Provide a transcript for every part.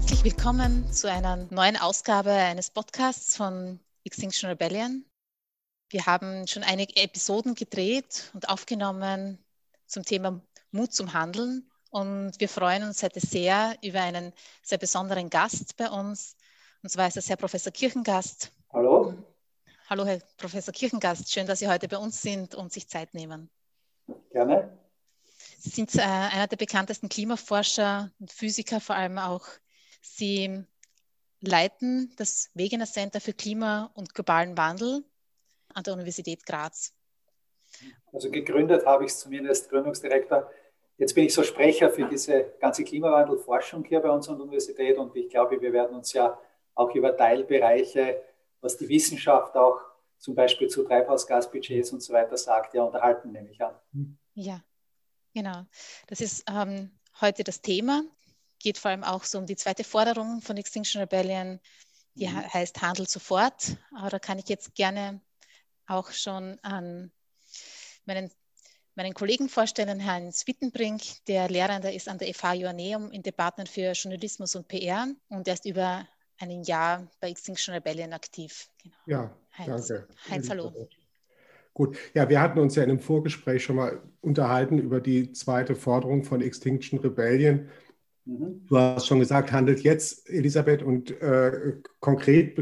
Herzlich willkommen zu einer neuen Ausgabe eines Podcasts von Extinction Rebellion. Wir haben schon einige Episoden gedreht und aufgenommen zum Thema Mut zum Handeln und wir freuen uns heute sehr über einen sehr besonderen Gast bei uns. Und zwar ist das Herr Professor Kirchengast. Hallo. Hallo, Herr Professor Kirchengast. Schön, dass Sie heute bei uns sind und sich Zeit nehmen. Gerne. Sie sind äh, einer der bekanntesten Klimaforscher und Physiker, vor allem auch. Sie leiten das Wegener Center für Klima und globalen Wandel an der Universität Graz. Also gegründet habe ich es zumindest, Gründungsdirektor. Jetzt bin ich so Sprecher für diese ganze Klimawandelforschung hier bei uns an der Universität und ich glaube, wir werden uns ja auch über Teilbereiche, was die Wissenschaft auch zum Beispiel zu Treibhausgasbudgets und so weiter sagt, ja unterhalten, nehme ich an. Ja, Genau, das ist ähm, heute das Thema. Geht vor allem auch so um die zweite Forderung von Extinction Rebellion, die mhm. heißt Handel sofort. Aber da kann ich jetzt gerne auch schon an meinen, meinen Kollegen vorstellen, Herrn Swittenbrink, der Lehrender ist an der FH Joanneum im Department für Journalismus und PR und er ist über ein Jahr bei Extinction Rebellion aktiv. Genau. Ja, Heinz, danke. Heinz, hallo. Gut, ja, wir hatten uns ja in einem Vorgespräch schon mal unterhalten über die zweite Forderung von Extinction Rebellion. Mhm. Du hast schon gesagt, handelt jetzt, Elisabeth, und äh, konkret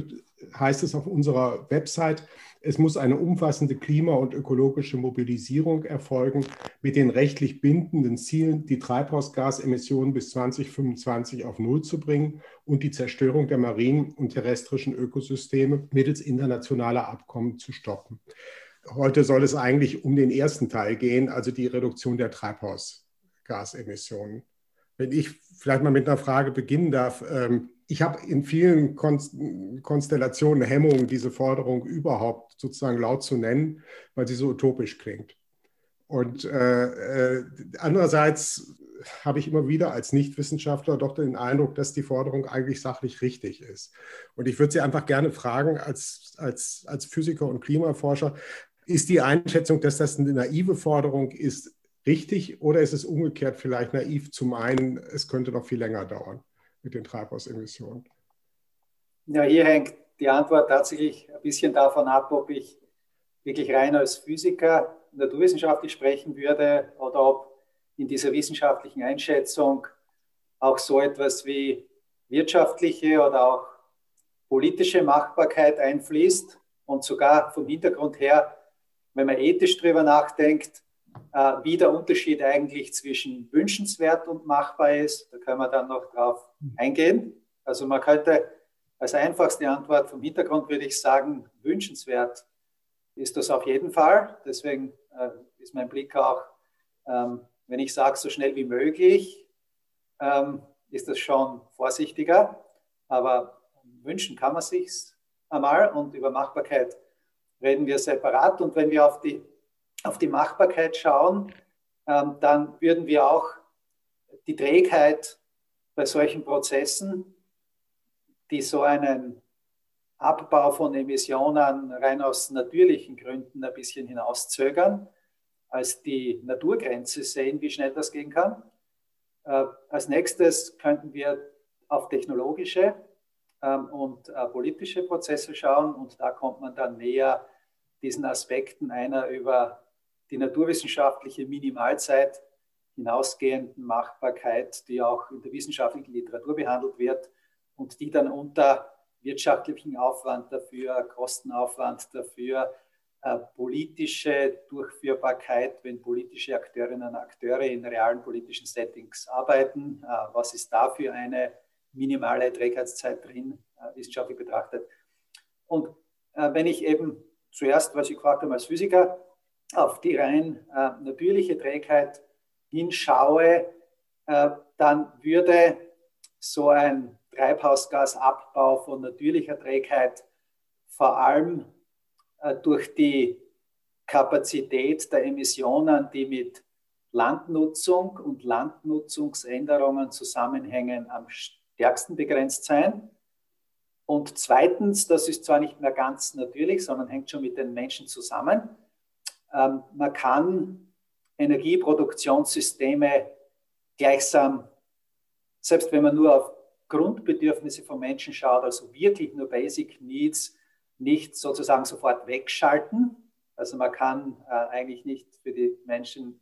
heißt es auf unserer Website, es muss eine umfassende klima- und ökologische Mobilisierung erfolgen mit den rechtlich bindenden Zielen, die Treibhausgasemissionen bis 2025 auf Null zu bringen und die Zerstörung der marinen und terrestrischen Ökosysteme mittels internationaler Abkommen zu stoppen. Heute soll es eigentlich um den ersten Teil gehen, also die Reduktion der Treibhausgasemissionen. Wenn ich vielleicht mal mit einer Frage beginnen darf. Ähm, ich habe in vielen Konstellationen Hemmungen, diese Forderung überhaupt sozusagen laut zu nennen, weil sie so utopisch klingt. Und äh, äh, andererseits habe ich immer wieder als Nichtwissenschaftler doch den Eindruck, dass die Forderung eigentlich sachlich richtig ist. Und ich würde Sie einfach gerne fragen, als, als, als Physiker und Klimaforscher, ist die Einschätzung, dass das eine naive Forderung ist, richtig oder ist es umgekehrt vielleicht naiv zu meinen, es könnte noch viel länger dauern mit den Treibhausemissionen? Ja, hier hängt die Antwort tatsächlich ein bisschen davon ab, ob ich wirklich rein als Physiker naturwissenschaftlich sprechen würde oder ob in dieser wissenschaftlichen Einschätzung auch so etwas wie wirtschaftliche oder auch politische Machbarkeit einfließt und sogar vom Hintergrund her wenn man ethisch darüber nachdenkt, äh, wie der Unterschied eigentlich zwischen wünschenswert und machbar ist. Da können wir dann noch drauf eingehen. Also man könnte als einfachste Antwort vom Hintergrund würde ich sagen, wünschenswert ist das auf jeden Fall. Deswegen äh, ist mein Blick auch, ähm, wenn ich sage, so schnell wie möglich, ähm, ist das schon vorsichtiger. Aber wünschen kann man sich einmal und über Machbarkeit reden wir separat. Und wenn wir auf die, auf die Machbarkeit schauen, ähm, dann würden wir auch die Trägheit bei solchen Prozessen, die so einen Abbau von Emissionen rein aus natürlichen Gründen ein bisschen hinauszögern, als die Naturgrenze sehen, wie schnell das gehen kann. Äh, als nächstes könnten wir auf technologische ähm, und äh, politische Prozesse schauen. Und da kommt man dann näher diesen Aspekten einer über die naturwissenschaftliche Minimalzeit hinausgehenden Machbarkeit, die auch in der wissenschaftlichen Literatur behandelt wird und die dann unter wirtschaftlichen Aufwand dafür, Kostenaufwand dafür, äh, politische Durchführbarkeit, wenn politische Akteurinnen und Akteure in realen politischen Settings arbeiten. Äh, was ist da für eine minimale Trägheitszeit drin, äh, wissenschaftlich betrachtet. Und äh, wenn ich eben zuerst, was ich gefragt habe als Physiker, auf die rein äh, natürliche Trägheit hinschaue, äh, dann würde so ein Treibhausgasabbau von natürlicher Trägheit vor allem äh, durch die Kapazität der Emissionen, die mit Landnutzung und Landnutzungsänderungen zusammenhängen, am stärksten begrenzt sein. Und zweitens, das ist zwar nicht mehr ganz natürlich, sondern hängt schon mit den Menschen zusammen, ähm, man kann Energieproduktionssysteme gleichsam, selbst wenn man nur auf Grundbedürfnisse von Menschen schaut, also wirklich nur Basic Needs, nicht sozusagen sofort wegschalten. Also man kann äh, eigentlich nicht für die Menschen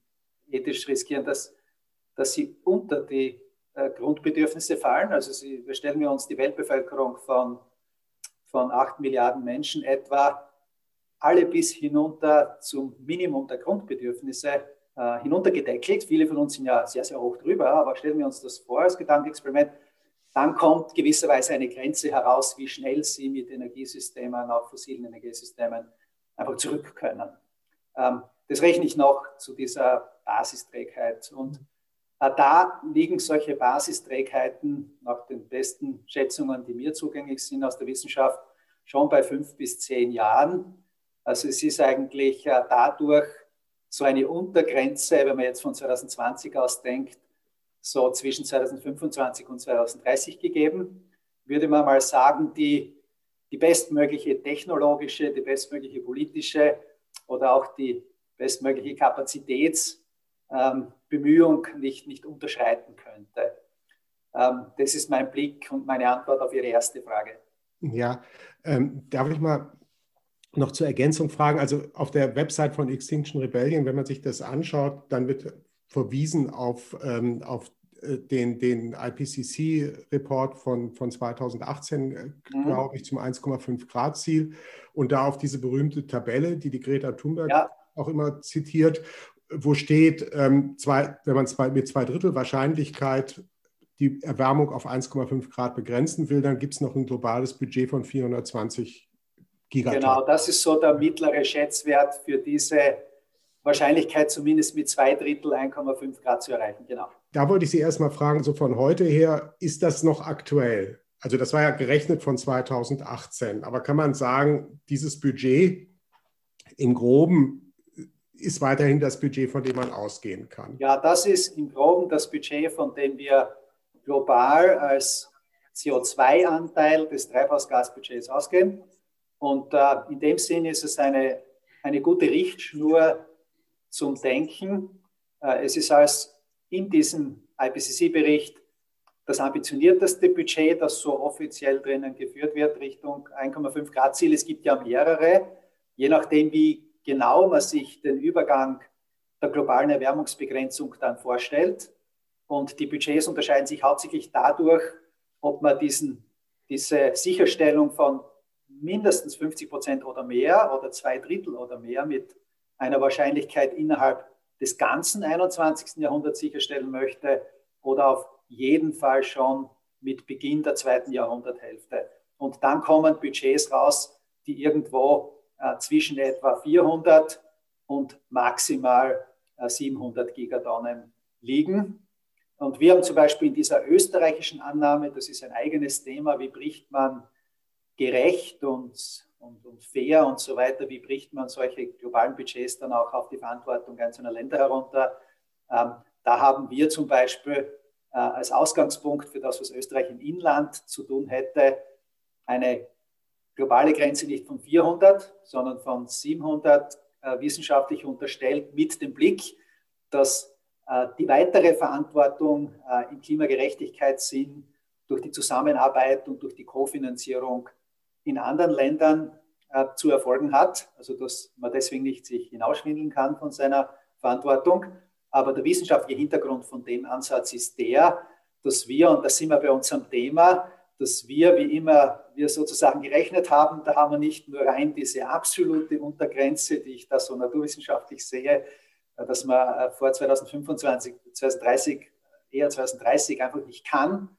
ethisch riskieren, dass, dass sie unter die äh, Grundbedürfnisse fallen. Also sie, wir stellen wir uns die Weltbevölkerung von, von 8 Milliarden Menschen etwa alle bis hinunter zum Minimum der Grundbedürfnisse äh, hinuntergedeckelt. Viele von uns sind ja sehr, sehr hoch drüber, aber stellen wir uns das vor als Gedankenexperiment. Dann kommt gewisserweise eine Grenze heraus, wie schnell Sie mit Energiesystemen, auch fossilen Energiesystemen, einfach zurück können. Ähm, das rechne ich noch zu dieser Basisträgheit. Und äh, da liegen solche Basisträgheiten nach den besten Schätzungen, die mir zugänglich sind aus der Wissenschaft, schon bei fünf bis zehn Jahren. Also es ist eigentlich äh, dadurch so eine Untergrenze, wenn man jetzt von 2020 aus denkt, so zwischen 2025 und 2030 gegeben. Würde man mal sagen, die, die bestmögliche technologische, die bestmögliche politische oder auch die bestmögliche Kapazitätsbemühung ähm, nicht, nicht unterschreiten könnte. Ähm, das ist mein Blick und meine Antwort auf Ihre erste Frage. Ja, ähm, darf ich mal noch zur Ergänzung fragen. Also auf der Website von Extinction Rebellion, wenn man sich das anschaut, dann wird verwiesen auf, ähm, auf äh, den, den IPCC-Report von, von 2018, äh, mhm. glaube ich, zum 1,5 Grad Ziel und da auf diese berühmte Tabelle, die die Greta Thunberg ja. auch immer zitiert, wo steht, ähm, zwei, wenn man zwei, mit zwei Drittel Wahrscheinlichkeit die Erwärmung auf 1,5 Grad begrenzen will, dann gibt es noch ein globales Budget von 420 Gigatonnen. Genau, das ist so der mittlere Schätzwert für diese Wahrscheinlichkeit, zumindest mit zwei Drittel 1,5 Grad zu erreichen. Genau. Da wollte ich Sie erstmal fragen, so von heute her, ist das noch aktuell? Also das war ja gerechnet von 2018, aber kann man sagen, dieses Budget im groben ist weiterhin das Budget, von dem man ausgehen kann? Ja, das ist im groben das Budget, von dem wir global als CO2-Anteil des Treibhausgasbudgets ausgehen. Und äh, in dem Sinne ist es eine, eine gute Richtschnur zum Denken. Äh, es ist als in diesem IPCC-Bericht das ambitionierteste Budget, das so offiziell drinnen geführt wird, Richtung 1,5 Grad Ziel. Es gibt ja mehrere, je nachdem, wie genau man sich den Übergang der globalen Erwärmungsbegrenzung dann vorstellt. Und die Budgets unterscheiden sich hauptsächlich dadurch, ob man diesen, diese Sicherstellung von mindestens 50 Prozent oder mehr oder zwei Drittel oder mehr mit einer Wahrscheinlichkeit innerhalb des ganzen 21. Jahrhunderts sicherstellen möchte oder auf jeden Fall schon mit Beginn der zweiten Jahrhunderthälfte. Und dann kommen Budgets raus, die irgendwo äh, zwischen etwa 400 und maximal äh, 700 Gigatonnen liegen. Und wir haben zum Beispiel in dieser österreichischen Annahme, das ist ein eigenes Thema, wie bricht man gerecht und, und, und fair und so weiter, wie bricht man solche globalen Budgets dann auch auf die Verantwortung einzelner Länder herunter. Ähm, da haben wir zum Beispiel äh, als Ausgangspunkt für das, was Österreich im Inland zu tun hätte, eine globale Grenze nicht von 400, sondern von 700 äh, wissenschaftlich unterstellt mit dem Blick, dass äh, die weitere Verantwortung äh, im Klimagerechtigkeitssinn durch die Zusammenarbeit und durch die Kofinanzierung in anderen Ländern äh, zu erfolgen hat. Also dass man deswegen nicht sich hinausschwindeln kann von seiner Verantwortung. Aber der wissenschaftliche Hintergrund von dem Ansatz ist der, dass wir, und da sind wir bei unserem Thema, dass wir, wie immer wir sozusagen gerechnet haben, da haben wir nicht nur rein diese absolute Untergrenze, die ich da so naturwissenschaftlich sehe, äh, dass man äh, vor 2025, 2030, eher 2030 einfach nicht kann.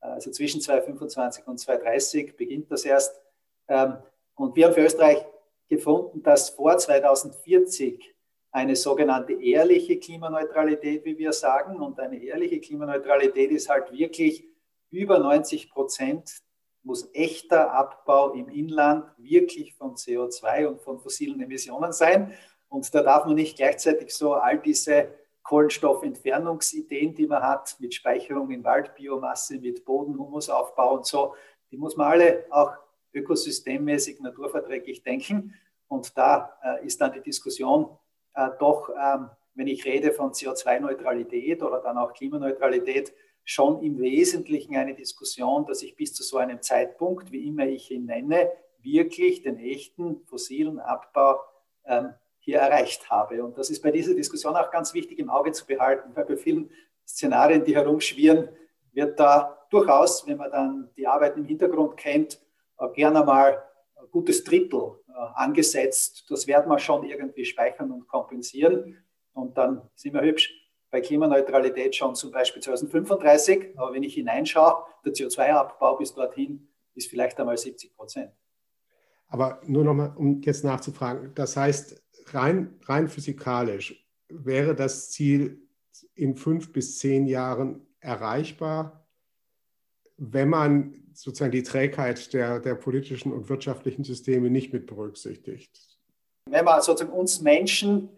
Äh, also zwischen 2025 und 2030 beginnt das erst, und wir haben für Österreich gefunden, dass vor 2040 eine sogenannte ehrliche Klimaneutralität, wie wir sagen, und eine ehrliche Klimaneutralität ist halt wirklich über 90 Prozent muss echter Abbau im Inland wirklich von CO2 und von fossilen Emissionen sein. Und da darf man nicht gleichzeitig so all diese Kohlenstoffentfernungsideen, die man hat, mit Speicherung in Waldbiomasse, mit Bodenhumusaufbau und so, die muss man alle auch ökosystemmäßig, naturverträglich denken. Und da äh, ist dann die Diskussion äh, doch, ähm, wenn ich rede von CO2-Neutralität oder dann auch Klimaneutralität, schon im Wesentlichen eine Diskussion, dass ich bis zu so einem Zeitpunkt, wie immer ich ihn nenne, wirklich den echten fossilen Abbau ähm, hier erreicht habe. Und das ist bei dieser Diskussion auch ganz wichtig im Auge zu behalten, weil bei vielen Szenarien, die herumschwirren, wird da durchaus, wenn man dann die Arbeit im Hintergrund kennt, gerne mal ein gutes Drittel äh, angesetzt. Das werden wir schon irgendwie speichern und kompensieren. Und dann sind wir hübsch bei Klimaneutralität schon zum Beispiel 2035. Aber wenn ich hineinschaue, der CO2-Abbau bis dorthin ist vielleicht einmal 70 Prozent. Aber nur nochmal, um jetzt nachzufragen, das heißt, rein, rein physikalisch wäre das Ziel in fünf bis zehn Jahren erreichbar, wenn man sozusagen die Trägheit der, der politischen und wirtschaftlichen Systeme nicht mit berücksichtigt. Wenn man sozusagen uns Menschen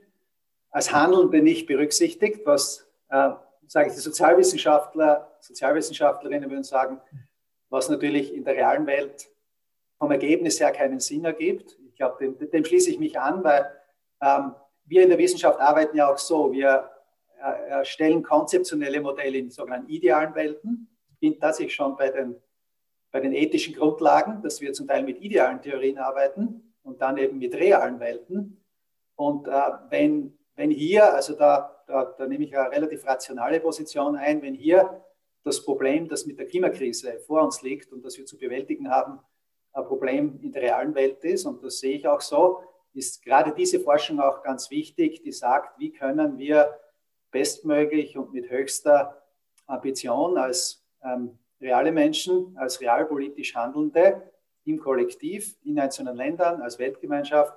als Handelnde nicht berücksichtigt, was, äh, sage ich, die Sozialwissenschaftler, Sozialwissenschaftlerinnen würden sagen, was natürlich in der realen Welt vom Ergebnis her keinen Sinn ergibt. Ich glaube, dem, dem, schließe ich mich an, weil ähm, wir in der Wissenschaft arbeiten ja auch so, wir äh, erstellen konzeptionelle Modelle in sogenannten idealen Welten. Ich bin tatsächlich schon bei den, bei den ethischen Grundlagen, dass wir zum Teil mit idealen Theorien arbeiten und dann eben mit realen Welten. Und äh, wenn wenn hier, also da, da, da nehme ich eine relativ rationale Position ein, wenn hier das Problem, das mit der Klimakrise vor uns liegt und das wir zu bewältigen haben, ein Problem in der realen Welt ist, und das sehe ich auch so, ist gerade diese Forschung auch ganz wichtig, die sagt, wie können wir bestmöglich und mit höchster Ambition als ähm, reale Menschen, als realpolitisch Handelnde im Kollektiv, in einzelnen Ländern, als Weltgemeinschaft,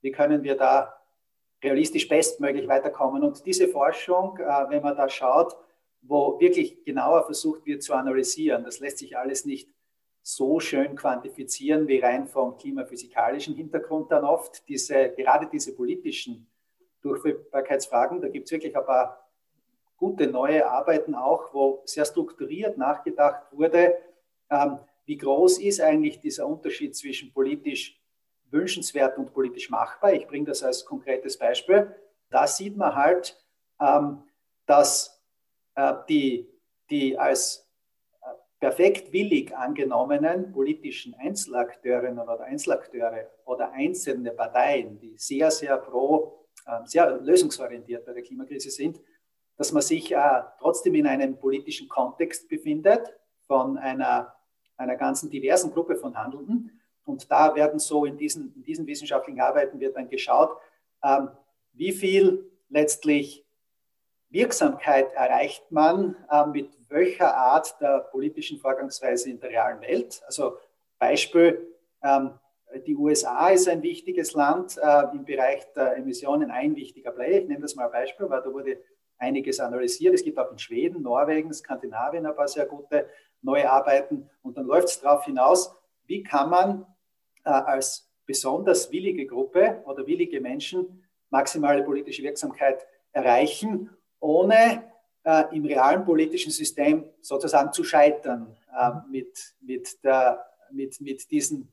wie können wir da realistisch bestmöglich weiterkommen. Und diese Forschung, äh, wenn man da schaut, wo wirklich genauer versucht wird zu analysieren, das lässt sich alles nicht so schön quantifizieren wie rein vom klimaphysikalischen Hintergrund dann oft. Diese, gerade diese politischen Durchführbarkeitsfragen, da gibt es wirklich ein paar gute neue Arbeiten auch, wo sehr strukturiert nachgedacht wurde, ähm, wie groß ist eigentlich dieser Unterschied zwischen politisch wünschenswert und politisch machbar. Ich bringe das als konkretes Beispiel. Da sieht man halt, ähm, dass äh, die, die als äh, perfekt willig angenommenen politischen Einzelakteurinnen oder Einzelakteure oder einzelne Parteien, die sehr, sehr pro, äh, sehr lösungsorientiert bei der Klimakrise sind, dass man sich äh, trotzdem in einem politischen Kontext befindet von einer, einer ganzen diversen Gruppe von Handelnden und da werden so in diesen, in diesen wissenschaftlichen Arbeiten wird dann geschaut, ähm, wie viel letztlich Wirksamkeit erreicht man äh, mit welcher Art der politischen Vorgangsweise in der realen Welt. Also Beispiel, ähm, die USA ist ein wichtiges Land äh, im Bereich der Emissionen, ein wichtiger Player. Ich nehme das mal ein Beispiel, weil da wurde einiges analysiert. Es gibt auch in Schweden, Norwegen, Skandinavien ein paar sehr gute neue Arbeiten. Und dann läuft es darauf hinaus, wie kann man äh, als besonders willige Gruppe oder willige Menschen maximale politische Wirksamkeit erreichen, ohne äh, im realen politischen System sozusagen zu scheitern äh, mit, mit, der, mit, mit, diesen,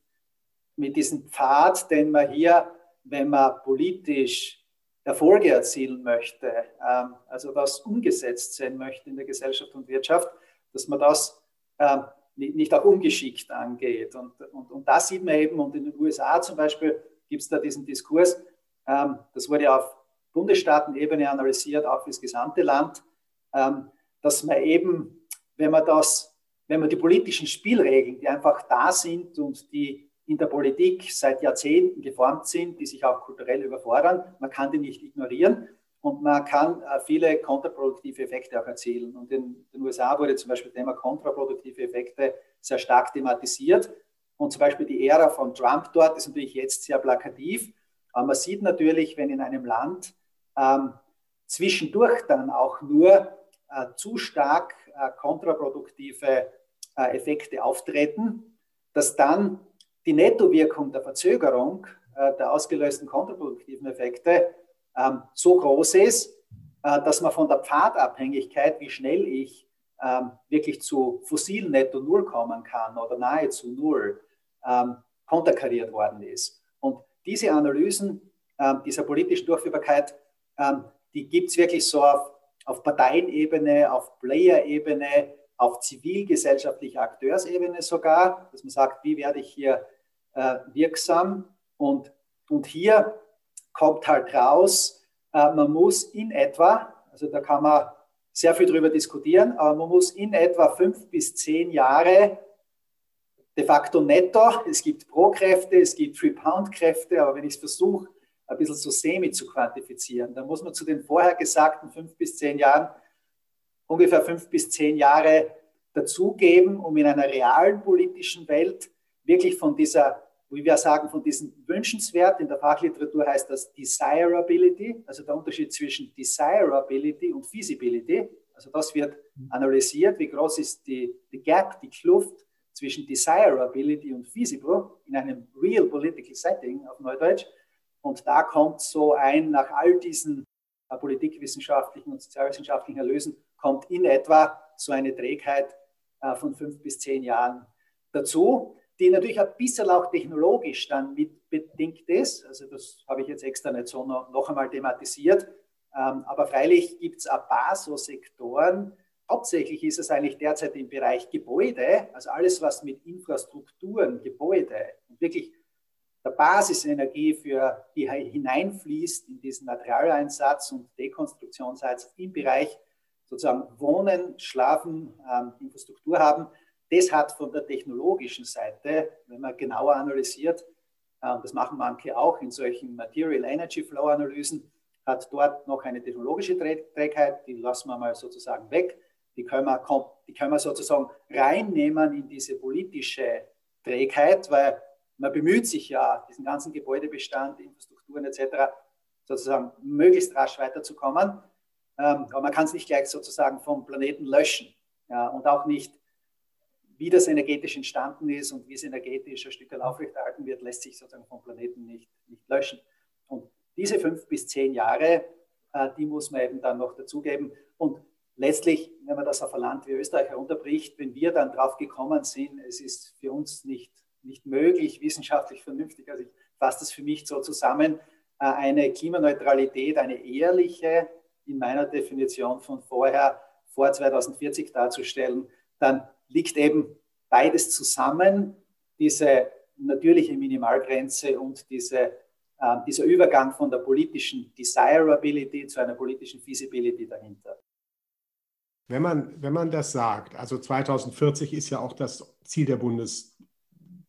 mit diesem Pfad, den man hier, wenn man politisch Erfolge erzielen möchte, ähm, also das umgesetzt sein möchte in der Gesellschaft und Wirtschaft, dass man das ähm, nicht auch ungeschickt angeht. Und, und, und das sieht man eben, und in den USA zum Beispiel gibt es da diesen Diskurs, ähm, das wurde auf Bundesstaatenebene analysiert, auch für das gesamte Land, ähm, dass man eben, wenn man das, wenn man die politischen Spielregeln, die einfach da sind und die in der Politik seit Jahrzehnten geformt sind, die sich auch kulturell überfordern, man kann die nicht ignorieren und man kann äh, viele kontraproduktive Effekte auch erzielen. Und in den USA wurde zum Beispiel das Thema kontraproduktive Effekte sehr stark thematisiert. Und zum Beispiel die Ära von Trump dort ist natürlich jetzt sehr plakativ. Aber man sieht natürlich, wenn in einem Land ähm, zwischendurch dann auch nur äh, zu stark äh, kontraproduktive äh, Effekte auftreten, dass dann die Nettowirkung der Verzögerung äh, der ausgelösten kontraproduktiven Effekte ähm, so groß ist, äh, dass man von der Pfadabhängigkeit, wie schnell ich ähm, wirklich zu fossilen Netto Null kommen kann oder nahezu Null, ähm, konterkariert worden ist. Und diese Analysen ähm, dieser politischen Durchführbarkeit, ähm, die gibt es wirklich so auf, auf Parteienebene, auf Player-Ebene, auf zivilgesellschaftlicher Akteursebene sogar, dass man sagt, wie werde ich hier äh, wirksam und, und hier kommt halt raus, äh, man muss in etwa, also da kann man sehr viel drüber diskutieren, aber man muss in etwa fünf bis zehn Jahre de facto netto, es gibt Pro-Kräfte, es gibt Free-Pound-Kräfte, aber wenn ich es versuche, ein bisschen so semi zu quantifizieren, dann muss man zu den vorher gesagten fünf bis zehn Jahren ungefähr fünf bis zehn Jahre dazugeben, um in einer realen politischen Welt wirklich von dieser wie wir sagen, von diesem wünschenswert, in der Fachliteratur heißt das Desirability, also der Unterschied zwischen Desirability und Feasibility. Also das wird analysiert, wie groß ist die, die Gap, die Kluft zwischen Desirability und Feasible in einem real political setting auf Neudeutsch. Und da kommt so ein, nach all diesen äh, politikwissenschaftlichen und sozialwissenschaftlichen Erlösen, kommt in etwa so eine Trägheit äh, von fünf bis zehn Jahren dazu die natürlich ein bisschen auch technologisch dann mitbedingt ist. Also das habe ich jetzt extra nicht so noch, einmal thematisiert. Ähm, aber freilich gibt es ein paar so Sektoren. Hauptsächlich ist es eigentlich derzeit im Bereich Gebäude, also alles, was mit Infrastrukturen, Gebäude und wirklich der Basisenergie, für, die hineinfließt in diesen Materialeinsatz und Dekonstruktionseinsatz im Bereich sozusagen Wohnen, Schlafen, ähm, Infrastruktur haben, das hat von der technologischen Seite, wenn man genauer analysiert, äh, das machen manche auch in solchen Material Energy Flow Analysen, hat dort noch eine technologische Trägheit, die lassen wir mal sozusagen weg. Die können wir, die können wir sozusagen reinnehmen in diese politische Trägheit, weil man bemüht sich ja, diesen ganzen Gebäudebestand, Infrastrukturen etc. sozusagen möglichst rasch weiterzukommen. Ähm, aber man kann es nicht gleich sozusagen vom Planeten löschen ja, und auch nicht wie das energetisch entstanden ist und wie es energetisch ein Stück aufrechterhalten wird, lässt sich sozusagen vom Planeten nicht, nicht löschen. Und diese fünf bis zehn Jahre, äh, die muss man eben dann noch dazugeben. Und letztlich, wenn man das auf ein Land wie Österreich herunterbricht, wenn wir dann drauf gekommen sind, es ist für uns nicht, nicht möglich, wissenschaftlich vernünftig, also ich fasse das für mich so zusammen, äh, eine Klimaneutralität, eine ehrliche, in meiner Definition von vorher, vor 2040 darzustellen, dann liegt eben beides zusammen, diese natürliche Minimalgrenze und diese, äh, dieser Übergang von der politischen Desirability zu einer politischen Feasibility dahinter. Wenn man, wenn man das sagt, also 2040 ist ja auch das Ziel der Bundes,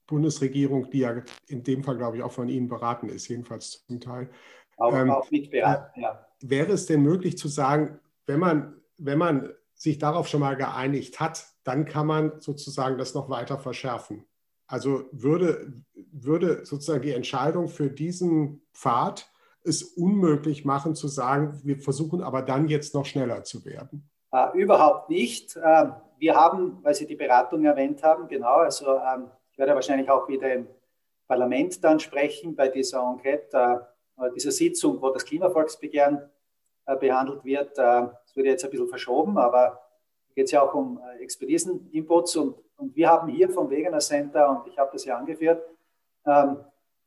Bundesregierung, die ja in dem Fall, glaube ich, auch von Ihnen beraten ist, jedenfalls zum Teil. Auch, ähm, auch mitberaten, ja. Wäre es denn möglich zu sagen, wenn man, wenn man sich darauf schon mal geeinigt hat, dann kann man sozusagen das noch weiter verschärfen. Also würde, würde sozusagen die Entscheidung für diesen Pfad es unmöglich machen zu sagen, wir versuchen aber dann jetzt noch schneller zu werden? Äh, überhaupt nicht. Äh, wir haben, weil Sie die Beratung erwähnt haben, genau, also ähm, ich werde wahrscheinlich auch wieder im Parlament dann sprechen bei dieser Enquete, äh, dieser Sitzung, wo das Klimavolksbegehren äh, behandelt wird. Äh, es wurde jetzt ein bisschen verschoben, aber geht es ja auch um äh, Expertisen-Inputs und, und wir haben hier vom Wegener Center, und ich habe das ja angeführt, ähm,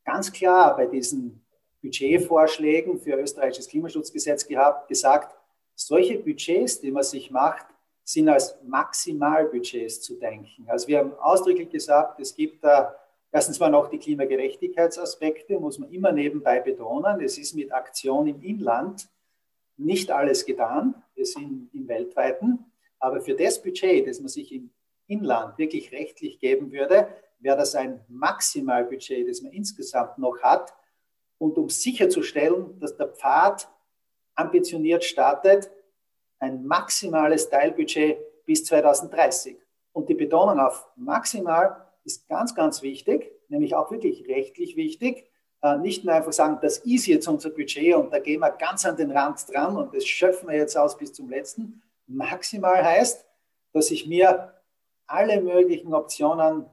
ganz klar bei diesen Budgetvorschlägen für österreichisches Klimaschutzgesetz gehabt, gesagt, solche Budgets, die man sich macht, sind als Maximalbudgets zu denken. Also wir haben ausdrücklich gesagt, es gibt da erstens mal noch die Klimagerechtigkeitsaspekte, muss man immer nebenbei betonen. Es ist mit Aktion im Inland nicht alles getan. Wir sind im weltweiten. Aber für das Budget, das man sich im Inland wirklich rechtlich geben würde, wäre das ein Maximalbudget, das man insgesamt noch hat. Und um sicherzustellen, dass der Pfad ambitioniert startet, ein maximales Teilbudget bis 2030. Und die Betonung auf maximal ist ganz, ganz wichtig, nämlich auch wirklich rechtlich wichtig. Äh, nicht nur einfach sagen, das ist jetzt unser Budget und da gehen wir ganz an den Rand dran und das schöpfen wir jetzt aus bis zum letzten, Maximal heißt, dass ich mir alle möglichen Optionen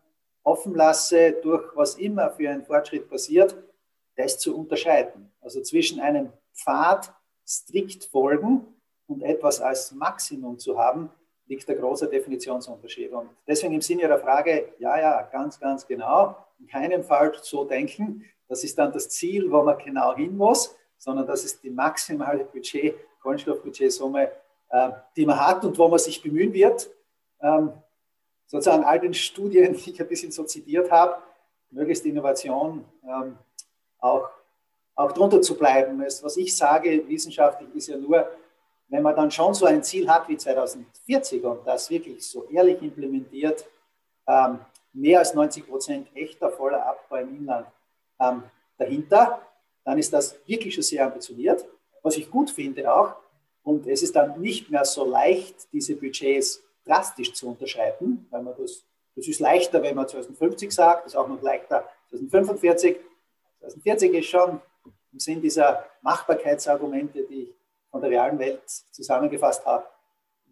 offen lasse, durch was immer für ein Fortschritt passiert, das zu unterscheiden. Also zwischen einem Pfad strikt folgen und etwas als Maximum zu haben, liegt der große Definitionsunterschied. Und deswegen im Sinne Ihrer Frage, ja, ja, ganz, ganz genau, in keinem Fall so denken, das ist dann das Ziel, wo man genau hin muss, sondern das ist die maximale Budget, Kohlenstoffbudgetsumme, die man hat und wo man sich bemühen wird. Ähm, sozusagen all den Studien, die ich ein bisschen so zitiert habe, möglichst Innovation ähm, auch, auch drunter zu bleiben. Was ich sage, wissenschaftlich ist ja nur, wenn man dann schon so ein Ziel hat wie 2040 und das wirklich so ehrlich implementiert, ähm, mehr als 90 Prozent echter voller Abbau im Inland dahinter, dann ist das wirklich schon sehr ambitioniert, was ich gut finde auch. Und es ist dann nicht mehr so leicht, diese Budgets drastisch zu unterschreiten, weil man das, das ist leichter, wenn man 2050 sagt, ist auch noch leichter 2045. 2040 ist schon im Sinn dieser Machbarkeitsargumente, die ich von der realen Welt zusammengefasst habe,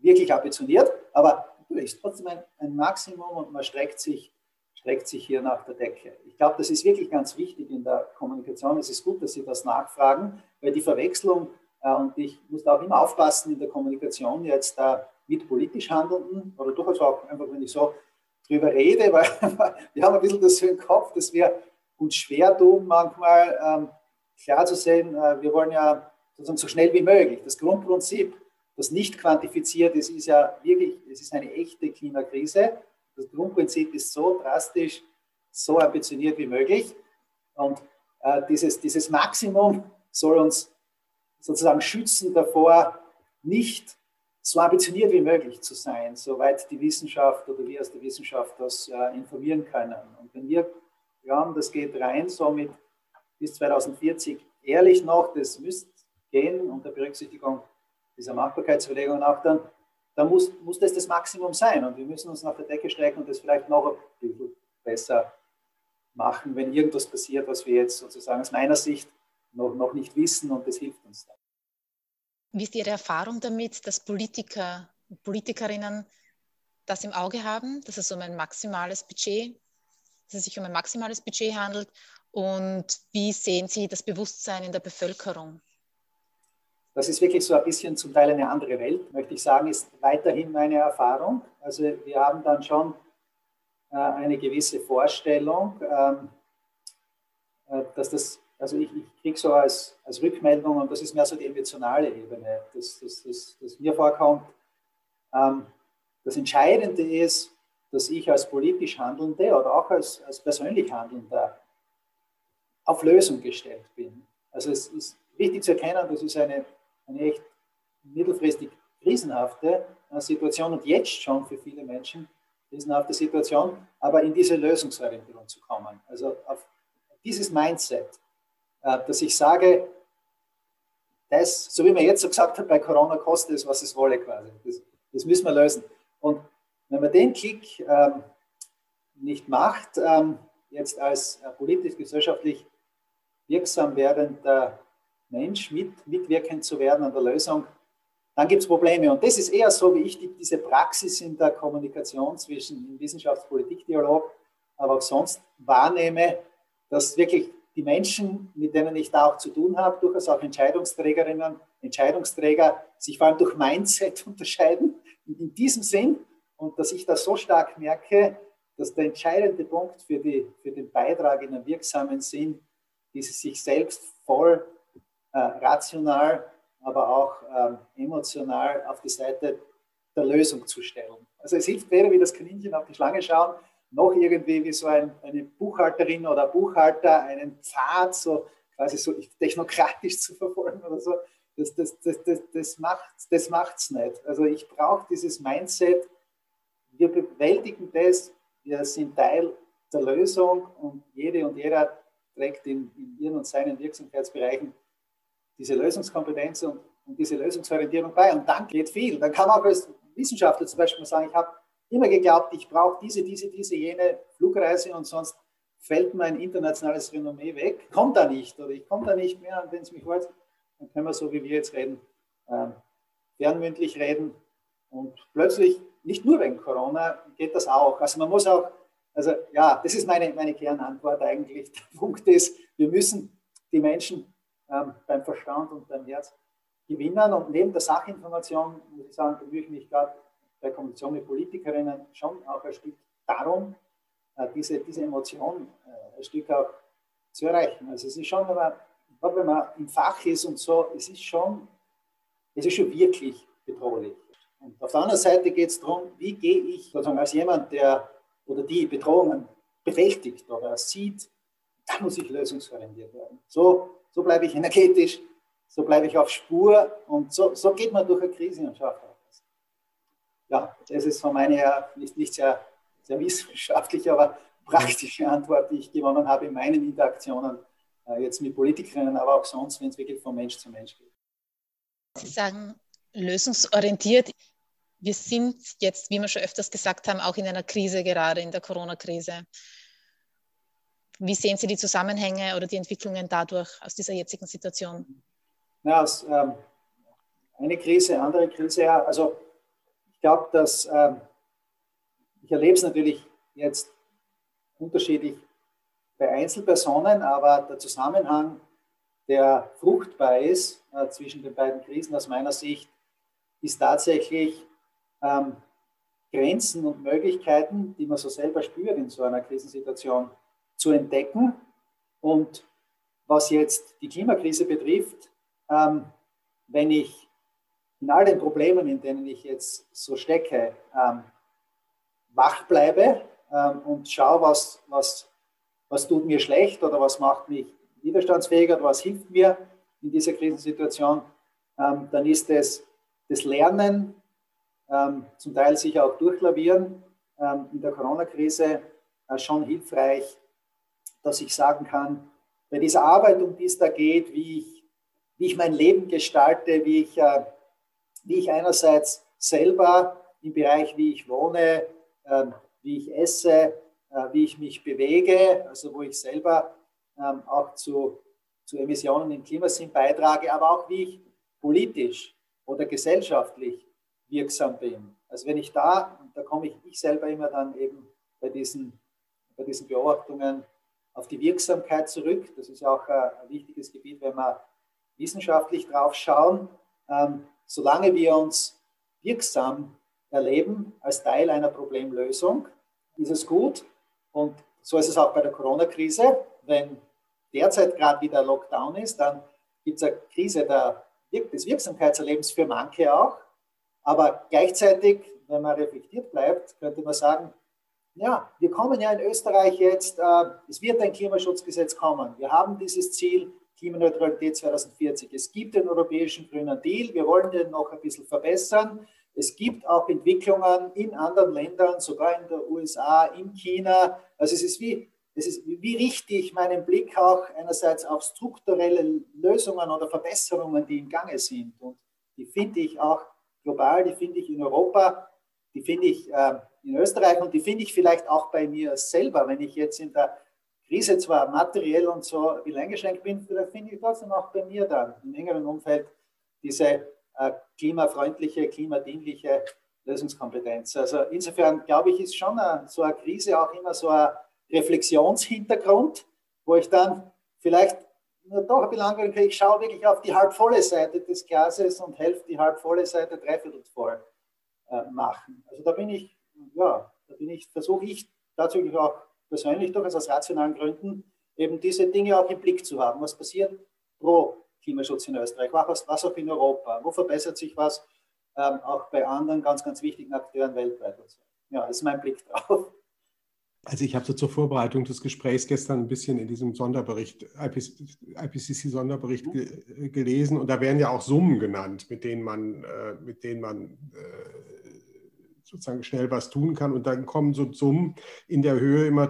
wirklich ambitioniert, aber ist trotzdem ein, ein Maximum und man streckt sich, streckt sich hier nach der Decke. Ich glaube, das ist wirklich ganz wichtig in der Kommunikation. Es ist gut, dass Sie das nachfragen, weil die Verwechslung, und ich muss da auch immer aufpassen in der Kommunikation jetzt da äh, mit politisch Handelnden oder durchaus auch einfach, wenn ich so drüber rede, weil wir haben ein bisschen das so im Kopf, dass wir uns schwer tun, manchmal ähm, klar zu sehen, äh, wir wollen ja sozusagen so schnell wie möglich. Das Grundprinzip, das nicht quantifiziert ist, ist ja wirklich, es ist eine echte Klimakrise. Das Grundprinzip ist so drastisch, so ambitioniert wie möglich. Und äh, dieses, dieses Maximum soll uns sozusagen schützen davor, nicht so ambitioniert wie möglich zu sein, soweit die Wissenschaft oder wir aus der Wissenschaft das äh, informieren können. Und wenn wir glauben, das geht rein, so mit bis 2040 ehrlich noch, das müsste gehen unter Berücksichtigung dieser Machbarkeitsüberlegungen auch dann, dann muss, muss das das Maximum sein. Und wir müssen uns nach der Decke strecken und das vielleicht noch ein bisschen besser machen, wenn irgendwas passiert, was wir jetzt sozusagen aus meiner Sicht noch, noch nicht wissen und das hilft uns dann. Wie ist Ihre Erfahrung damit, dass Politiker und Politikerinnen das im Auge haben, dass es um ein maximales Budget, dass es sich um ein maximales Budget handelt? Und wie sehen Sie das Bewusstsein in der Bevölkerung? Das ist wirklich so ein bisschen zum Teil eine andere Welt, möchte ich sagen, ist weiterhin meine Erfahrung. Also wir haben dann schon äh, eine gewisse Vorstellung, ähm, äh, dass das, also ich, ich kriege so als, als Rückmeldung, und das ist mehr so die emotionale Ebene, dass, dass, dass, dass mir vorkommt, ähm, das Entscheidende ist, dass ich als politisch Handelnde oder auch als, als persönlich Handelnder auf Lösung gestellt bin. Also es ist wichtig zu erkennen, das ist eine eine echt mittelfristig krisenhafte äh, Situation und jetzt schon für viele Menschen krisenhafte Situation, aber in diese Lösungsorientierung zu kommen. Also auf dieses Mindset, dass ich sage, das, so wie man jetzt so gesagt hat, bei Corona kostet es, was es wolle quasi. Das, das müssen wir lösen. Und wenn man den Klick ähm, nicht macht, ähm, jetzt als äh, politisch, gesellschaftlich wirksam werdender Mensch mit, mitwirkend zu werden an der Lösung, dann gibt es Probleme. Und das ist eher so, wie ich die, diese Praxis in der Kommunikation zwischen Wissenschaftspolitik-Dialog, aber auch sonst wahrnehme, dass wirklich die Menschen, mit denen ich da auch zu tun habe, durchaus auch Entscheidungsträgerinnen, Entscheidungsträger, sich vor allem durch Mindset unterscheiden. Und in diesem Sinn, und dass ich das so stark merke, dass der entscheidende Punkt für, die, für den Beitrag in einem wirksamen Sinn, dieses sich selbst voll äh, rational, aber auch ähm, emotional auf die Seite der Lösung zu stellen. Also es hilft weder wie das Kaninchen auf die Schlange schauen, noch irgendwie wie so ein, eine Buchhalterin oder Buchhalter einen Pfad so quasi so technokratisch zu verfolgen oder so. Das, das, das, das, das macht es das macht's nicht. Also ich brauche dieses Mindset, wir bewältigen das, wir sind Teil der Lösung und jede und jeder trägt in, in ihren und seinen Wirksamkeitsbereichen diese Lösungskompetenz und, und diese Lösungsorientierung bei. Und dann geht viel. Dann kann man auch als Wissenschaftler zum Beispiel sagen, ich habe immer geglaubt, ich brauche diese, diese, diese, jene Flugreise und sonst fällt mein internationales Renommee weg. Kommt da nicht oder ich komme da nicht mehr. Und wenn es mich wollt, dann können wir so, wie wir jetzt reden, äh, fernmündlich reden. Und plötzlich, nicht nur wegen Corona, geht das auch. Also man muss auch, also ja, das ist meine, meine Kernantwort eigentlich. Der Punkt ist, wir müssen die Menschen ähm, beim Verstand und beim Herz gewinnen. Und neben der Sachinformation, muss ich sagen, bemühe ich mich gerade bei Kommunikation mit Politikerinnen schon auch ein Stück darum, äh, diese, diese Emotion äh, ein Stück auch zu erreichen. Also es ist schon, wenn man, wenn man im Fach ist und so, es ist schon, es ist schon wirklich bedrohlich. Und auf der anderen Seite geht es darum, wie gehe ich sozusagen als jemand, der oder die Bedrohungen bewältigt oder sieht, da muss ich lösungsorientiert werden. So, so bleibe ich energetisch, so bleibe ich auf Spur und so, so geht man durch eine Krise und schafft auch was. Ja, das ist von meiner her nicht, nicht sehr, sehr wissenschaftlich, aber praktische Antwort, die ich gewonnen habe in meinen Interaktionen äh, jetzt mit Politikerinnen, aber auch sonst, wenn es wirklich von Mensch zu Mensch geht. Sie sagen lösungsorientiert. Wir sind jetzt, wie wir schon öfters gesagt haben, auch in einer Krise gerade, in der Corona-Krise. Wie sehen Sie die Zusammenhänge oder die Entwicklungen dadurch aus dieser jetzigen Situation? Ja, aus, ähm, eine Krise, andere Krise, ja. Also glaube, dass ähm, ich erlebe es natürlich jetzt unterschiedlich bei Einzelpersonen, aber der Zusammenhang, der fruchtbar ist äh, zwischen den beiden Krisen aus meiner Sicht, ist tatsächlich ähm, Grenzen und Möglichkeiten, die man so selber spürt in so einer Krisensituation, zu entdecken. Und was jetzt die Klimakrise betrifft, ähm, wenn ich in all den Problemen, in denen ich jetzt so stecke, ähm, wach bleibe ähm, und schaue, was, was, was tut mir schlecht oder was macht mich widerstandsfähiger oder was hilft mir in dieser Krisensituation, ähm, dann ist es das Lernen, ähm, zum Teil sicher auch durchlavieren ähm, in der Corona-Krise äh, schon hilfreich, dass ich sagen kann, bei dieser Arbeit, um die es da geht, wie ich, wie ich mein Leben gestalte, wie ich, äh, wie ich einerseits selber im Bereich, wie ich wohne, äh, wie ich esse, äh, wie ich mich bewege, also wo ich selber ähm, auch zu, zu Emissionen im Klimasinn beitrage, aber auch wie ich politisch oder gesellschaftlich wirksam bin. Also wenn ich da, und da komme ich, ich selber immer dann eben bei diesen, bei diesen Beobachtungen auf die Wirksamkeit zurück. Das ist auch ein, ein wichtiges Gebiet, wenn wir wissenschaftlich drauf schauen. Solange wir uns wirksam erleben als Teil einer Problemlösung, ist es gut. Und so ist es auch bei der Corona-Krise. Wenn derzeit gerade wieder Lockdown ist, dann gibt es eine Krise der, des Wirksamkeitserlebens für manche auch. Aber gleichzeitig, wenn man reflektiert bleibt, könnte man sagen, ja, wir kommen ja in Österreich jetzt, äh, es wird ein Klimaschutzgesetz kommen. Wir haben dieses Ziel Klimaneutralität 2040. Es gibt den europäischen grünen Deal. Wir wollen den noch ein bisschen verbessern. Es gibt auch Entwicklungen in anderen Ländern, sogar in der USA, in China. Also es ist wie, es ist wie richtig meinen Blick auch einerseits auf strukturelle Lösungen oder Verbesserungen, die im Gange sind. Und die finde ich auch global, die finde ich in Europa, die finde ich äh, in Österreich und die finde ich vielleicht auch bei mir selber, wenn ich jetzt in der Krise zwar materiell und so bisschen eingeschränkt bin, finde ich trotzdem auch bei mir dann im engeren Umfeld diese äh, klimafreundliche, klimadienliche Lösungskompetenz. Also insofern glaube ich, ist schon eine, so eine Krise auch immer so ein Reflexionshintergrund, wo ich dann vielleicht nur doch ein bisschen angehört kriege, ich schaue wirklich auf die halbvolle Seite des Glases und helfe die halbvoll Seite dreiviertel voll äh, machen. Also da bin ich ja, da bin ich, versuche ich tatsächlich auch persönlich durchaus aus rationalen Gründen eben diese Dinge auch im Blick zu haben. Was passiert pro Klimaschutz in Österreich, was, was auch in Europa, wo verbessert sich was ähm, auch bei anderen ganz, ganz wichtigen Akteuren weltweit. So. Ja, das ist mein Blick drauf. Also ich habe so zur Vorbereitung des Gesprächs gestern ein bisschen in diesem Sonderbericht, IPCC-Sonderbericht ge gelesen und da werden ja auch Summen genannt, mit denen man, äh, mit denen man äh, sozusagen schnell was tun kann. Und dann kommen so Summen in der Höhe immer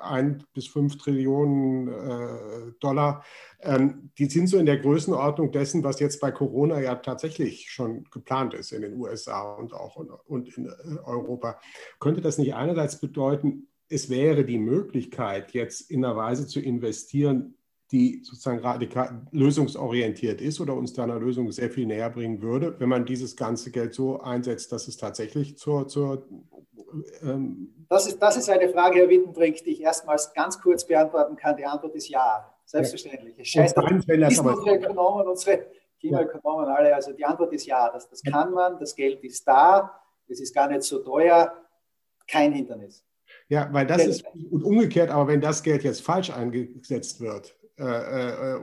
ein bis fünf Trillionen äh, Dollar. Ähm, die sind so in der Größenordnung dessen, was jetzt bei Corona ja tatsächlich schon geplant ist in den USA und auch in, und in äh, Europa. Könnte das nicht einerseits bedeuten, es wäre die Möglichkeit, jetzt in einer Weise zu investieren, die sozusagen radikal lösungsorientiert ist oder uns da einer Lösung sehr viel näher bringen würde, wenn man dieses ganze Geld so einsetzt, dass es tatsächlich zur. zur ähm das, ist, das ist eine Frage, Herr Wittenbrink, die ich erstmals ganz kurz beantworten kann. Die Antwort ist ja, selbstverständlich. Es scheint unsere Ökonomen, unsere Klimaökonomen ja. alle. Also die Antwort ist ja, das, das kann man, das Geld ist da, es ist gar nicht so teuer, kein Hindernis. Ja, weil das ist, und umgekehrt, aber wenn das Geld jetzt falsch eingesetzt wird,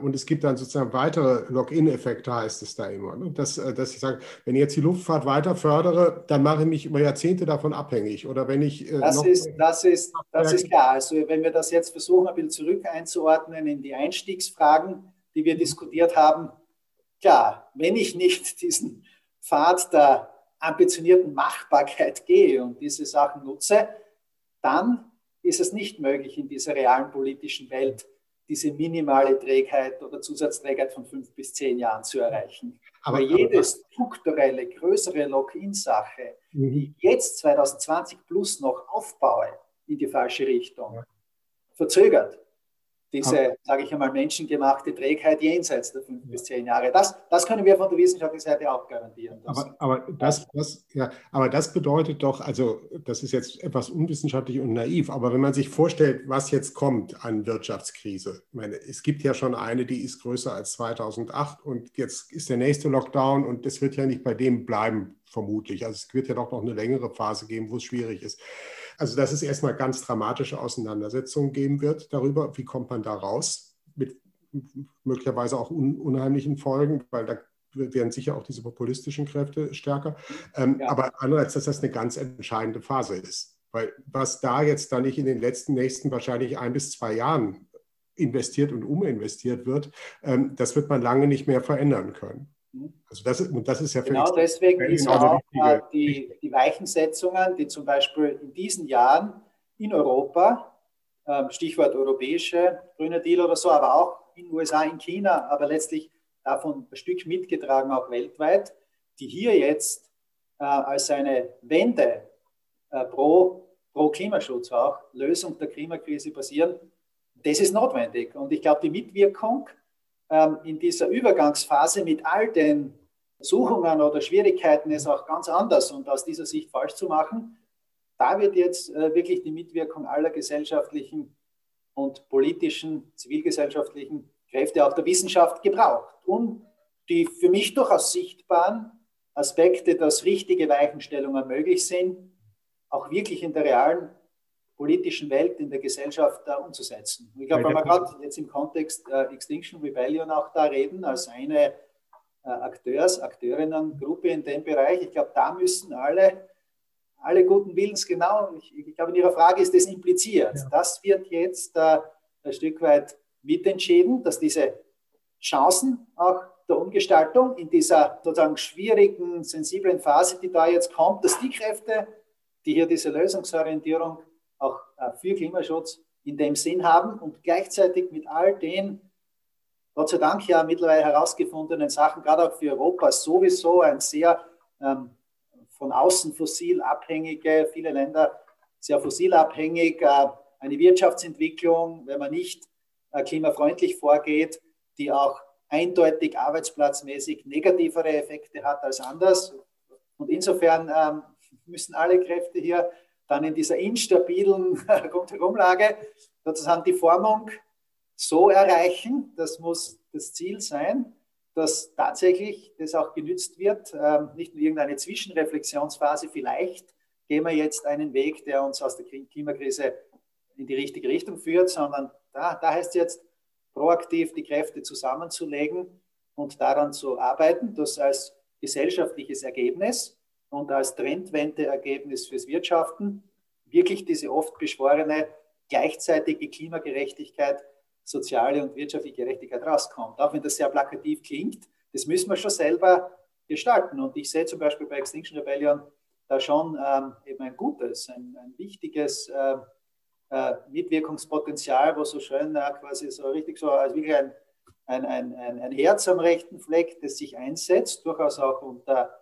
und es gibt dann sozusagen weitere Login-Effekte, heißt es da immer. Ne? Dass, äh, dass ich sage, wenn ich jetzt die Luftfahrt weiter fördere, dann mache ich mich über Jahrzehnte davon abhängig. Oder wenn ich. Das, ist, das, ist, das ist klar. Also, wenn wir das jetzt versuchen, ein bisschen zurück einzuordnen in die Einstiegsfragen, die wir diskutiert haben, klar, wenn ich nicht diesen Pfad der ambitionierten Machbarkeit gehe und diese Sachen nutze, dann ist es nicht möglich, in dieser realen politischen Welt diese minimale Trägheit oder Zusatzträgheit von fünf bis zehn Jahren zu erreichen. Aber, aber jede strukturelle, größere Login-Sache, mhm. die ich jetzt 2020 plus noch aufbaue in die falsche Richtung, verzögert diese, sage ich einmal, menschengemachte Trägheit jenseits der fünf bis zehn Jahre. Das, das können wir von der wissenschaftlichen Seite auch garantieren. Aber, aber, das, das, ja, aber das bedeutet doch, also das ist jetzt etwas unwissenschaftlich und naiv, aber wenn man sich vorstellt, was jetzt kommt an Wirtschaftskrise, ich meine, es gibt ja schon eine, die ist größer als 2008 und jetzt ist der nächste Lockdown und das wird ja nicht bei dem bleiben, vermutlich. Also es wird ja doch noch eine längere Phase geben, wo es schwierig ist. Also dass es erstmal ganz dramatische Auseinandersetzungen geben wird darüber, wie kommt man da raus, mit möglicherweise auch un unheimlichen Folgen, weil da werden sicher auch diese populistischen Kräfte stärker. Ähm, ja. Aber andererseits, dass das eine ganz entscheidende Phase ist. Weil was da jetzt dann nicht in den letzten, nächsten wahrscheinlich ein bis zwei Jahren investiert und uminvestiert wird, ähm, das wird man lange nicht mehr verändern können. Also das, ist, das ist ja Genau deswegen ist genau auch die, die Weichensetzungen, die zum Beispiel in diesen Jahren in Europa, ähm, Stichwort europäische grüne Deal oder so, aber auch in den USA, in China, aber letztlich davon ein Stück mitgetragen, auch weltweit, die hier jetzt äh, als eine Wende äh, pro, pro Klimaschutz auch, Lösung der Klimakrise passieren, das ist notwendig. Und ich glaube, die Mitwirkung in dieser Übergangsphase mit all den Suchungen oder Schwierigkeiten es auch ganz anders und aus dieser Sicht falsch zu machen, da wird jetzt äh, wirklich die Mitwirkung aller gesellschaftlichen und politischen, zivilgesellschaftlichen Kräfte auch der Wissenschaft gebraucht, um die für mich durchaus sichtbaren Aspekte, dass richtige Weichenstellungen möglich sind, auch wirklich in der realen politischen Welt, in der Gesellschaft äh, umzusetzen. Ich glaube, wenn wir gerade jetzt im Kontext äh, Extinction Rebellion auch da reden, als eine äh, Akteurs-, Akteurinnengruppe in dem Bereich, ich glaube, da müssen alle, alle guten Willens genau, ich, ich glaube, in Ihrer Frage ist das impliziert. Ja. Das wird jetzt äh, ein Stück weit mitentschieden, dass diese Chancen auch der Umgestaltung in dieser sozusagen schwierigen, sensiblen Phase, die da jetzt kommt, dass die Kräfte, die hier diese Lösungsorientierung für Klimaschutz in dem Sinn haben und gleichzeitig mit all den, Gott sei Dank ja mittlerweile herausgefundenen Sachen, gerade auch für Europa, sowieso ein sehr ähm, von außen fossil abhängige, viele Länder sehr fossil abhängig, äh, eine Wirtschaftsentwicklung, wenn man nicht äh, klimafreundlich vorgeht, die auch eindeutig arbeitsplatzmäßig negativere Effekte hat als anders. Und insofern ähm, müssen alle Kräfte hier dann in dieser instabilen Rundherumlage sozusagen die Formung so erreichen, das muss das Ziel sein, dass tatsächlich das auch genützt wird, ähm, nicht nur irgendeine Zwischenreflexionsphase, vielleicht gehen wir jetzt einen Weg, der uns aus der Klimakrise in die richtige Richtung führt, sondern da, da heißt es jetzt, proaktiv die Kräfte zusammenzulegen und daran zu arbeiten, das als gesellschaftliches Ergebnis und als Trendwende-Ergebnis fürs Wirtschaften wirklich diese oft beschworene gleichzeitige Klimagerechtigkeit, soziale und wirtschaftliche Gerechtigkeit rauskommt. Auch wenn das sehr plakativ klingt, das müssen wir schon selber gestalten. Und ich sehe zum Beispiel bei Extinction Rebellion da schon ähm, eben ein gutes, ein, ein wichtiges äh, äh, Mitwirkungspotenzial, wo so schön äh, quasi so richtig so als wirklich ein, ein, ein, ein Herz am rechten Fleck, das sich einsetzt, durchaus auch unter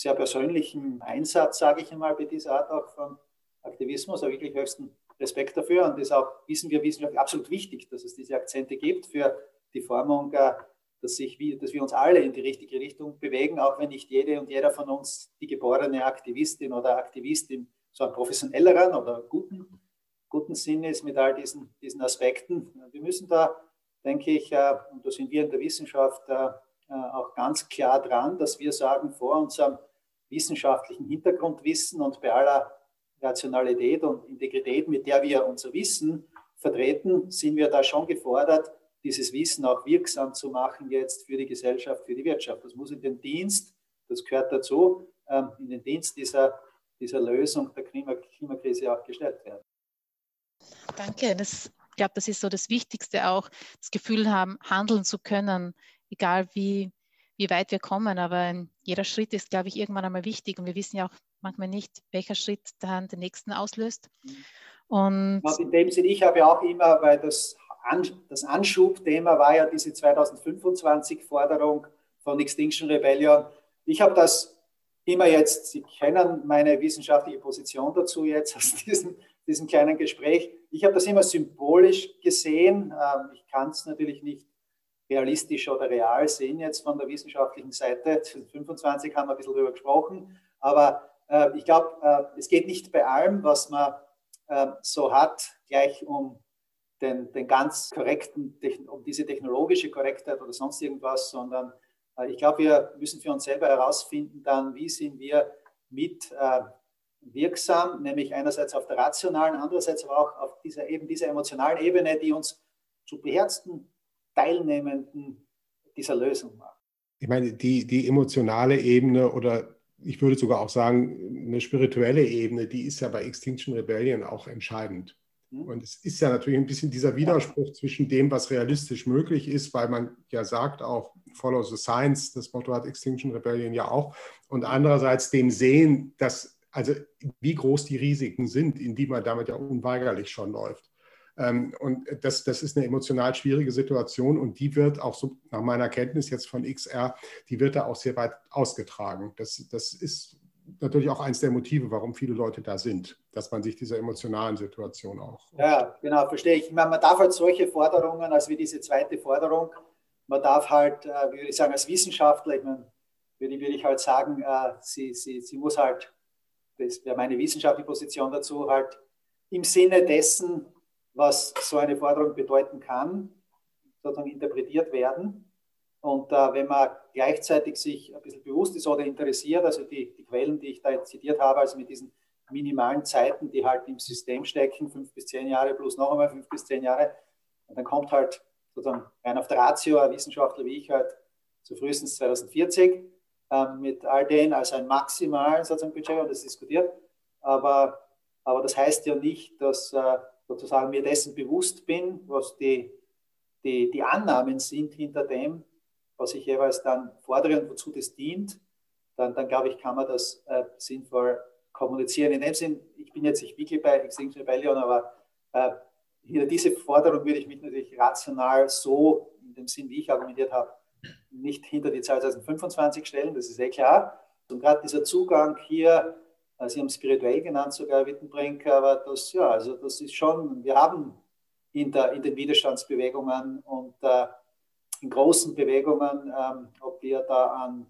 sehr persönlichen Einsatz, sage ich einmal, bei dieser Art auch von Aktivismus. Aber wirklich höchsten Respekt dafür und das auch, wissen wir, wissenschaftlich absolut wichtig, dass es diese Akzente gibt für die Formung, äh, dass, sich, dass wir uns alle in die richtige Richtung bewegen, auch wenn nicht jede und jeder von uns die geborene Aktivistin oder Aktivistin so ein professionelleren oder guten, guten Sinn ist mit all diesen, diesen Aspekten. Wir müssen da, denke ich, äh, und da sind wir in der Wissenschaft äh, auch ganz klar dran, dass wir sagen, vor unserem wissenschaftlichen Hintergrundwissen und bei aller Rationalität und Integrität, mit der wir unser Wissen vertreten, sind wir da schon gefordert, dieses Wissen auch wirksam zu machen jetzt für die Gesellschaft, für die Wirtschaft. Das muss in den Dienst, das gehört dazu, ähm, in den Dienst dieser, dieser Lösung der Klima Klimakrise auch gestellt werden. Danke. Das, ich glaube, das ist so das Wichtigste auch, das Gefühl haben, handeln zu können, egal wie, wie weit wir kommen. Aber jeder Schritt ist, glaube ich, irgendwann einmal wichtig. Und wir wissen ja auch manchmal nicht, welcher Schritt dann den nächsten auslöst. Und, Und in dem Sinne, ich habe auch immer, weil das, An das Anschubthema war ja diese 2025-Forderung von Extinction Rebellion. Ich habe das immer jetzt, Sie kennen meine wissenschaftliche Position dazu jetzt aus diesem, diesem kleinen Gespräch. Ich habe das immer symbolisch gesehen. Ähm, ich kann es natürlich nicht realistisch oder real sehen jetzt von der wissenschaftlichen Seite. 25 haben wir ein bisschen drüber gesprochen, aber äh, ich glaube, äh, es geht nicht bei allem, was man ähm, so hat, gleich um den, den ganz korrekten, um diese technologische Korrektheit oder sonst irgendwas, sondern äh, ich glaube, wir müssen für uns selber herausfinden, dann, wie sind wir mit äh, wirksam, nämlich einerseits auf der rationalen, andererseits aber auch auf dieser eben dieser emotionalen Ebene, die uns zu beherzten Teilnehmenden dieser Lösung macht. Ich meine, die, die emotionale Ebene oder ich würde sogar auch sagen, eine spirituelle Ebene, die ist ja bei Extinction Rebellion auch entscheidend. Mhm. Und es ist ja natürlich ein bisschen dieser Widerspruch zwischen dem, was realistisch möglich ist, weil man ja sagt auch, follow the science, das Motto hat Extinction Rebellion ja auch, und andererseits dem Sehen, dass, also wie groß die Risiken sind, in die man damit ja unweigerlich schon läuft. Ähm, und das, das ist eine emotional schwierige Situation und die wird auch so nach meiner Kenntnis jetzt von XR, die wird da auch sehr weit ausgetragen. Das, das ist natürlich auch eines der Motive, warum viele Leute da sind, dass man sich dieser emotionalen Situation auch. Ja, genau, verstehe ich. ich meine, man darf halt solche Forderungen, als wie diese zweite Forderung, man darf halt, äh, würde ich sagen, als Wissenschaftler, ich meine, würde, würde ich halt sagen, äh, sie, sie, sie muss halt, das wäre meine wissenschaftliche Position dazu, halt im Sinne dessen was so eine Forderung bedeuten kann, sozusagen interpretiert werden. Und äh, wenn man gleichzeitig sich ein bisschen bewusst ist oder interessiert, also die, die Quellen, die ich da zitiert habe, also mit diesen minimalen Zeiten, die halt im System stecken, fünf bis zehn Jahre plus noch einmal fünf bis zehn Jahre, und dann kommt halt sozusagen rein auf der Ratio ein Wissenschaftler wie ich halt zu frühestens 2040 äh, mit all den als ein maximalen sozusagen Budget und das diskutiert. Aber, aber das heißt ja nicht, dass äh, sozusagen mir dessen bewusst bin, was die, die, die Annahmen sind hinter dem, was ich jeweils dann fordere und wozu das dient, dann, dann glaube ich, kann man das äh, sinnvoll kommunizieren. In dem Sinn, ich bin jetzt nicht wirklich bei Extinction Rebellion, aber äh, hinter diese Forderung würde ich mich natürlich rational so, in dem Sinn, wie ich argumentiert habe, nicht hinter die Zahl 2025 stellen, das ist eh klar. Und gerade dieser Zugang hier Sie haben spirituell genannt, sogar Wittenbrink, aber das, ja, also das ist schon, wir haben in, der, in den Widerstandsbewegungen und äh, in großen Bewegungen, ähm, ob wir da an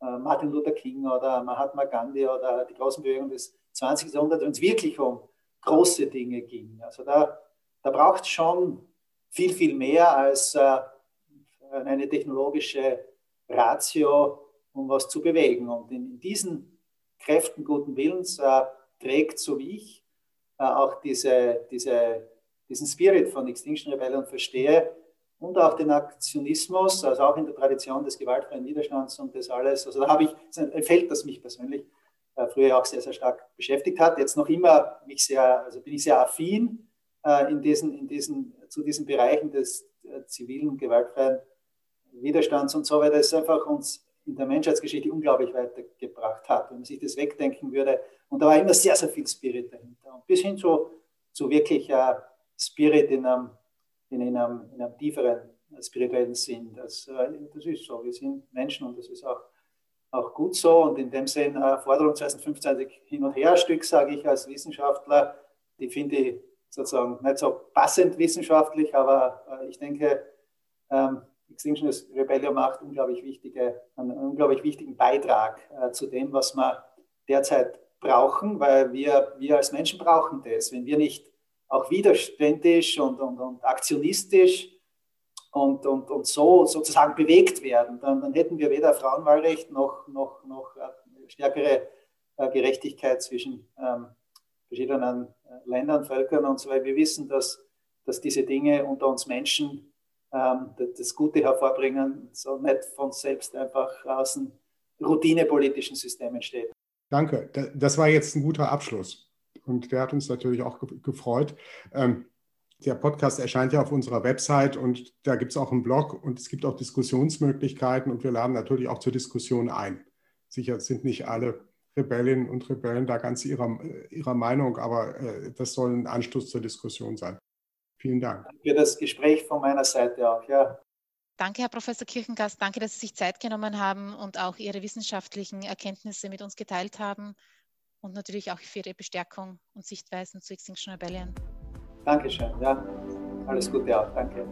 äh, Martin Luther King oder Mahatma Gandhi oder die großen Bewegungen des 20. Jahrhunderts, wenn es wirklich um große Dinge ging. Also da, da braucht es schon viel, viel mehr als äh, eine technologische Ratio, um was zu bewegen. Und in, in diesen Kräften guten Willens äh, trägt, so wie ich, äh, auch diese, diese, diesen Spirit von Extinction Rebellion verstehe und auch den Aktionismus, also auch in der Tradition des gewaltfreien Widerstands und das alles. Also da habe ich, das ein Feld, das mich persönlich äh, früher auch sehr, sehr stark beschäftigt hat. Jetzt noch immer mich sehr, also bin ich sehr affin äh, in diesen, in diesen, zu diesen Bereichen des äh, zivilen, gewaltfreien Widerstands und so weiter. Es ist einfach uns in der Menschheitsgeschichte unglaublich weitergebracht hat, wenn man sich das wegdenken würde. Und da war immer sehr, sehr viel Spirit dahinter. Und bis hin zu, zu wirklich uh, Spirit in einem, in, einem, in einem tieferen spirituellen Sinn. Das, uh, das ist so. Wir sind Menschen und das ist auch, auch gut so. Und in dem Sinn, uh, Forderung 2025 hin und her Stück, sage ich als Wissenschaftler, die finde ich sozusagen nicht so passend wissenschaftlich, aber ich denke, ähm, Extinction Rebellion macht unglaublich wichtige, einen unglaublich wichtigen Beitrag äh, zu dem, was wir derzeit brauchen, weil wir, wir als Menschen brauchen das. Wenn wir nicht auch widerständisch und, und, und aktionistisch und, und, und so sozusagen bewegt werden, dann, dann hätten wir weder Frauenwahlrecht noch, noch, noch äh, stärkere äh, Gerechtigkeit zwischen ähm, verschiedenen äh, Ländern, Völkern und so weiter. Wir wissen, dass, dass diese Dinge unter uns Menschen ähm, das Gute hervorbringen, so nicht von selbst einfach aus einem routinepolitischen System entsteht. Danke. Das war jetzt ein guter Abschluss. Und der hat uns natürlich auch gefreut. Ähm, der Podcast erscheint ja auf unserer Website und da gibt es auch einen Blog und es gibt auch Diskussionsmöglichkeiten und wir laden natürlich auch zur Diskussion ein. Sicher sind nicht alle Rebellinnen und Rebellen da ganz ihrer, ihrer Meinung, aber äh, das soll ein Anstoß zur Diskussion sein. Vielen Dank. Für das Gespräch von meiner Seite auch, ja. Danke, Herr Professor Kirchengast. Danke, dass Sie sich Zeit genommen haben und auch Ihre wissenschaftlichen Erkenntnisse mit uns geteilt haben und natürlich auch für Ihre Bestärkung und Sichtweisen zu Extinction Rebellion. Dankeschön, ja. Alles Gute auch, danke.